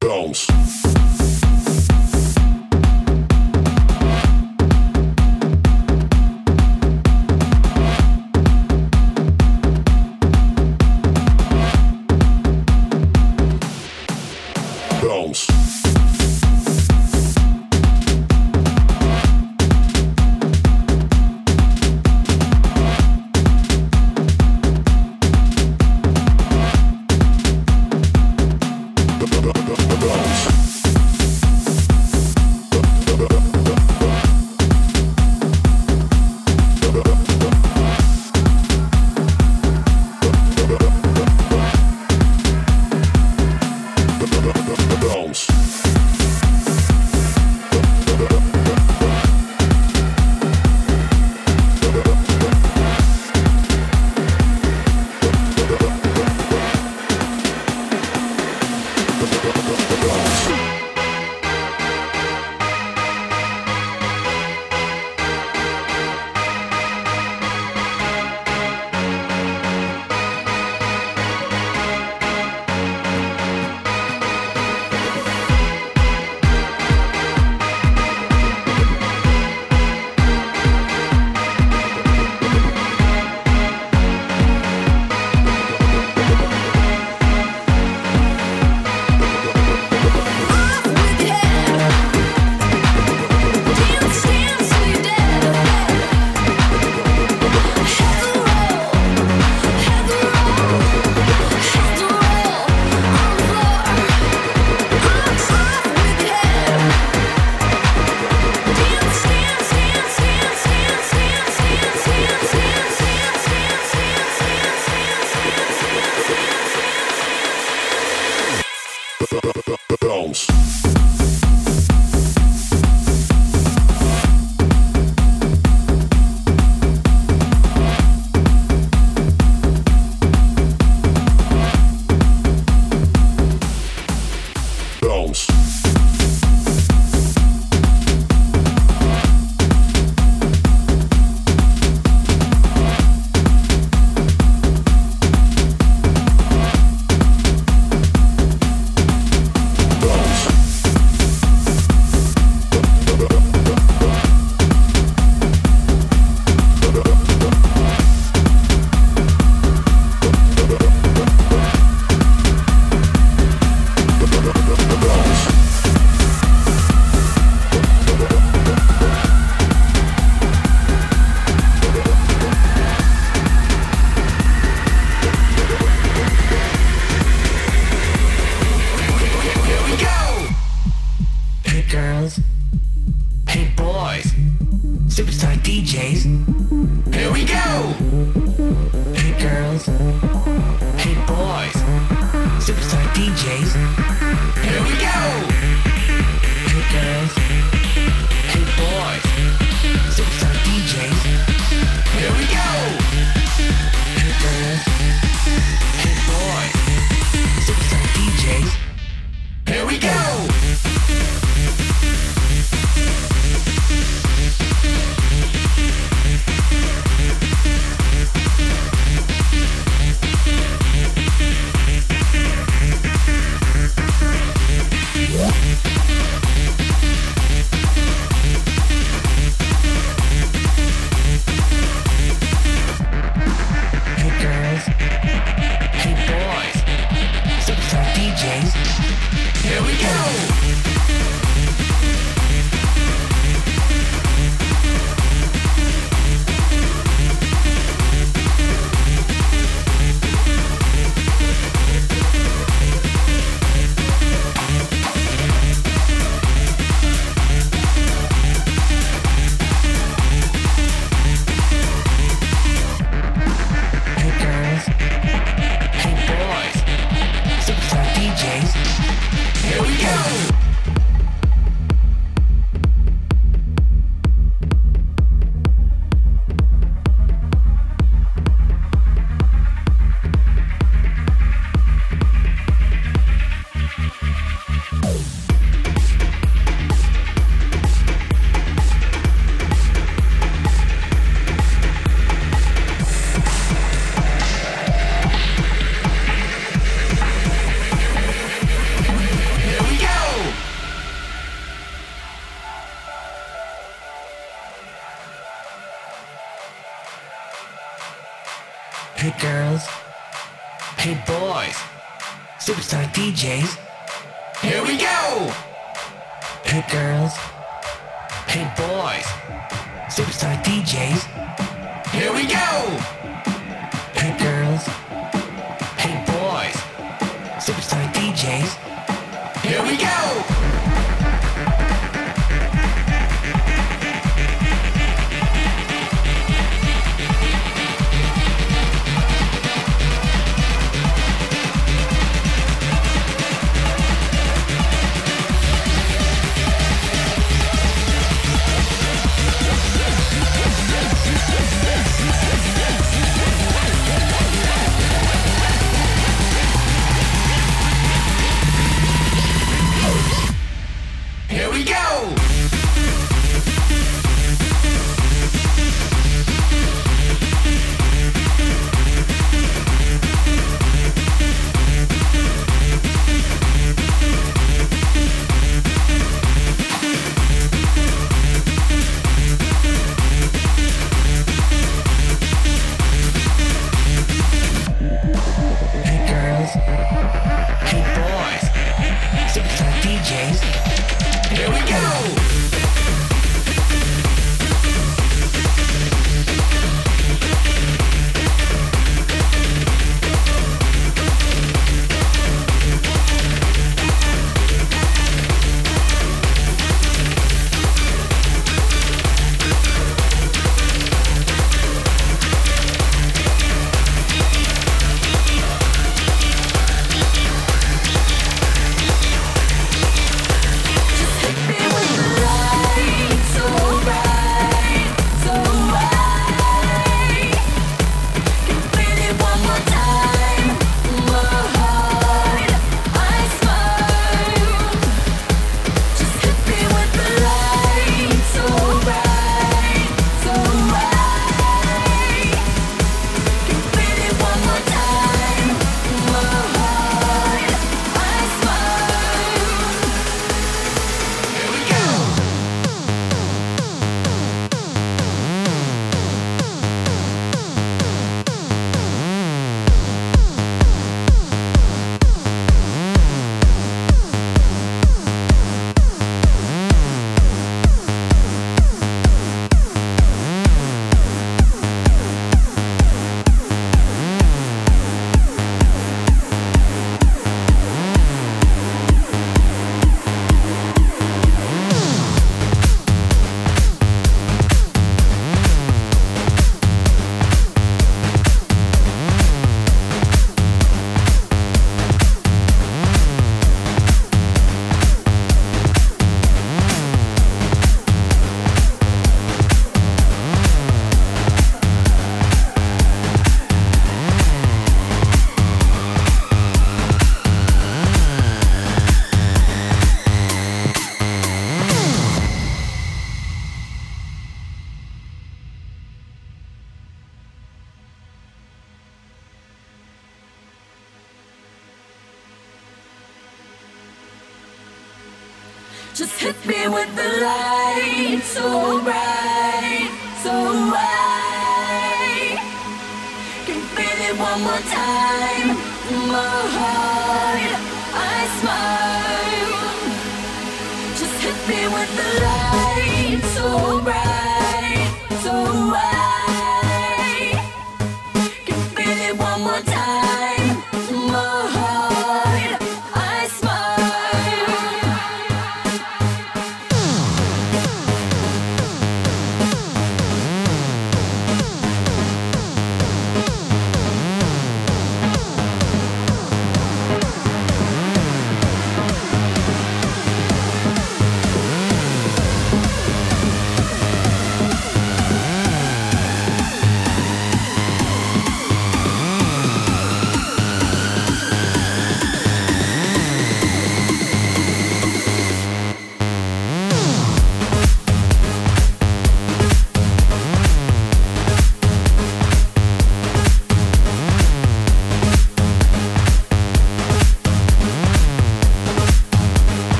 Bounce.